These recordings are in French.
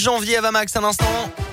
janvier à Vamax un instant.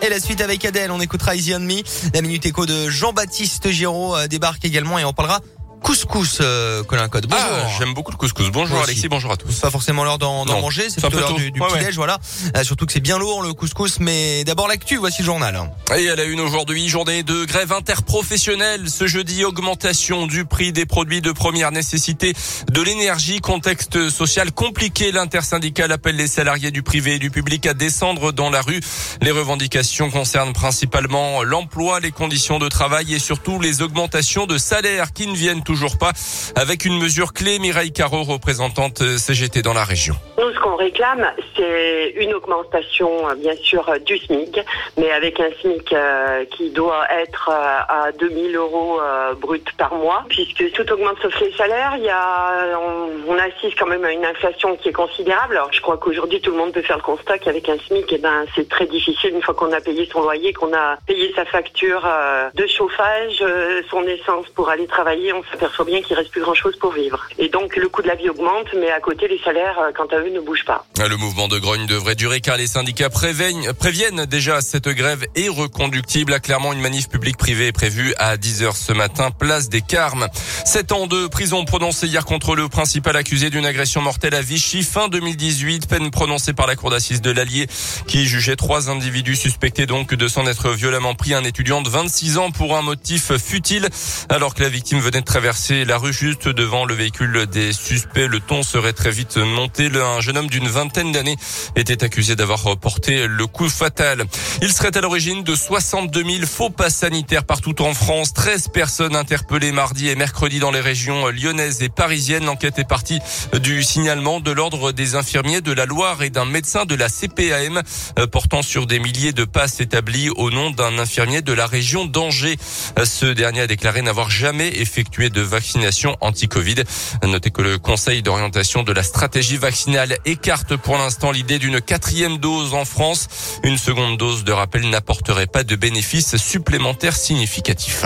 Et la suite avec Adèle, on écoutera Easy on Me. La minute écho de Jean-Baptiste Giraud euh, débarque également et on parlera couscous, euh, Colin Code. Bonjour. Ah, j'aime beaucoup le couscous. Bonjour Alexis, bonjour à tous. C'est pas forcément l'heure d'en manger, c'est plutôt l'heure du, du Ouais, petit-déj, ouais. voilà. Euh, surtout que c'est bien lourd le couscous, mais d'abord l'actu, voici le journal. Et à la une aujourd'hui, journée de grève interprofessionnelle. Ce jeudi, augmentation du prix des produits de première nécessité, de l'énergie, contexte social compliqué. L'intersyndicale appelle les salariés du privé et du public à descendre dans la rue. Les revendications concernent principalement l'emploi, les conditions de travail et surtout les augmentations de salaire qui ne viennent toujours pas. Avec une mesure clé, Mireille Caro, représentante CGT dans la région. Nous, ce qu'on réclame, c'est une augmentation, euh, bien sûr, euh, du SMIC, mais avec un SMIC euh, qui doit être euh, à 2000 euros euh, brut par mois, puisque tout augmente sauf les salaires. Y a, on, assiste quand même à une inflation qui est considérable. Alors, je crois qu'aujourd'hui, tout le monde peut faire le constat qu'avec un SMIC, eh ben, c'est très difficile une fois qu'on a payé son loyer, qu'on a payé sa facture euh, de chauffage, euh, son essence pour aller travailler. On s'aperçoit bien qu'il reste plus grand-chose pour vivre. Et donc, le coût de la vie augmente, mais à côté, les salaires, euh, quant à eux, ne bougent pas. Le mouvement de grogne devrait durer car les syndicats préviennent, déjà cette grève est reconductible. À Clermont, une manif publique privée est prévue à 10h ce matin, place des Carmes. Sept ans de prison prononcés hier contre le principal accusé d'une agression mortelle à Vichy fin 2018. Peine prononcée par la cour d'assises de l'Allier qui jugeait trois individus suspectés donc de s'en être violemment pris un étudiant de 26 ans pour un motif futile alors que la victime venait de traverser la rue juste devant le véhicule des suspects. Le ton serait très vite monté. Un jeune homme d'une vingtaine d'années était accusé d'avoir porté le coup fatal. Il serait à l'origine de 62 000 faux passes sanitaires partout en France. 13 personnes interpellées mardi et mercredi dans les régions lyonnaises et parisiennes. L'enquête est partie du signalement de l'ordre des infirmiers de la Loire et d'un médecin de la CPAM euh, portant sur des milliers de passes établies au nom d'un infirmier de la région d'Angers. Euh, Ce dernier a déclaré n'avoir jamais effectué de vaccination anti-Covid. Notez que le Conseil d'orientation de la stratégie vaccinale écarte pour l'instant l'idée d'une quatrième dose en France. Une seconde dose de rappel n'apporterait pas de bénéfices supplémentaires significatifs.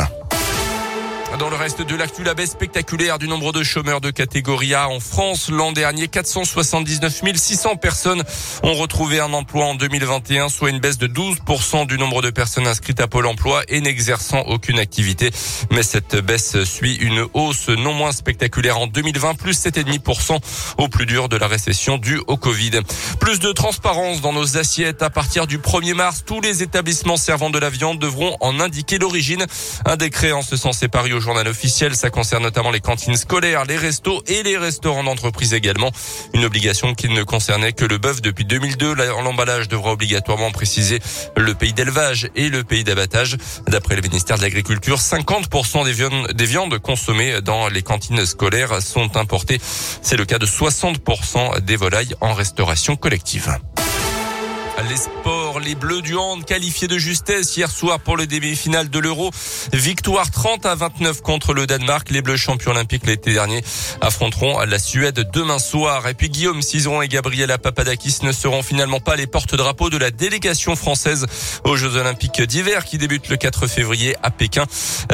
Dans le reste de l'actu, la baisse spectaculaire du nombre de chômeurs de catégorie A en France. L'an dernier, 479 600 personnes ont retrouvé un emploi en 2021, soit une baisse de 12% du nombre de personnes inscrites à Pôle emploi et n'exerçant aucune activité. Mais cette baisse suit une hausse non moins spectaculaire en 2020, plus 7,5% au plus dur de la récession due au Covid. Plus de transparence dans nos assiettes. À partir du 1er mars, tous les établissements servant de la viande devront en indiquer l'origine. Un décret en ce sens est paru au journal officiel. Ça concerne notamment les cantines scolaires, les restos et les restaurants d'entreprise également. Une obligation qui ne concernait que le bœuf depuis 2002. L'emballage devra obligatoirement préciser le pays d'élevage et le pays d'abattage. D'après le ministère de l'Agriculture, 50% des viandes, des viandes consommées dans les cantines scolaires sont importées. C'est le cas de 60% des volailles en restauration collective. Les sports, les Bleus du hand qualifiés de justesse hier soir pour le demi-finale de l'Euro. Victoire 30 à 29 contre le Danemark. Les Bleus champions olympiques l'été dernier affronteront la Suède demain soir. Et puis Guillaume Cizeron et Gabriela Papadakis ne seront finalement pas les porte-drapeaux de la délégation française aux Jeux olympiques d'hiver qui débutent le 4 février à Pékin.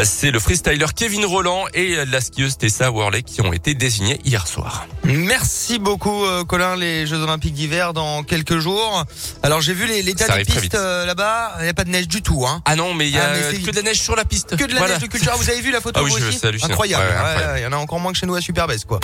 C'est le freestyler Kevin Roland et la skieuse Tessa Worley qui ont été désignés hier soir. Merci beaucoup, euh, Colin. Les Jeux Olympiques d'hiver dans quelques jours. Alors j'ai vu les, les Arrive très pistes vite. euh, là-bas. Il n'y a pas de neige du tout, hein. Ah non, mais il y a Ah, que de la neige sur la piste. Que de la Voilà. neige de culture. Ah, vous avez vu la photo Ah oui, vous aussi. Incroyable. Ouais, Ouais, incroyable. Il y en a encore moins que chez nous à Superbest, quoi.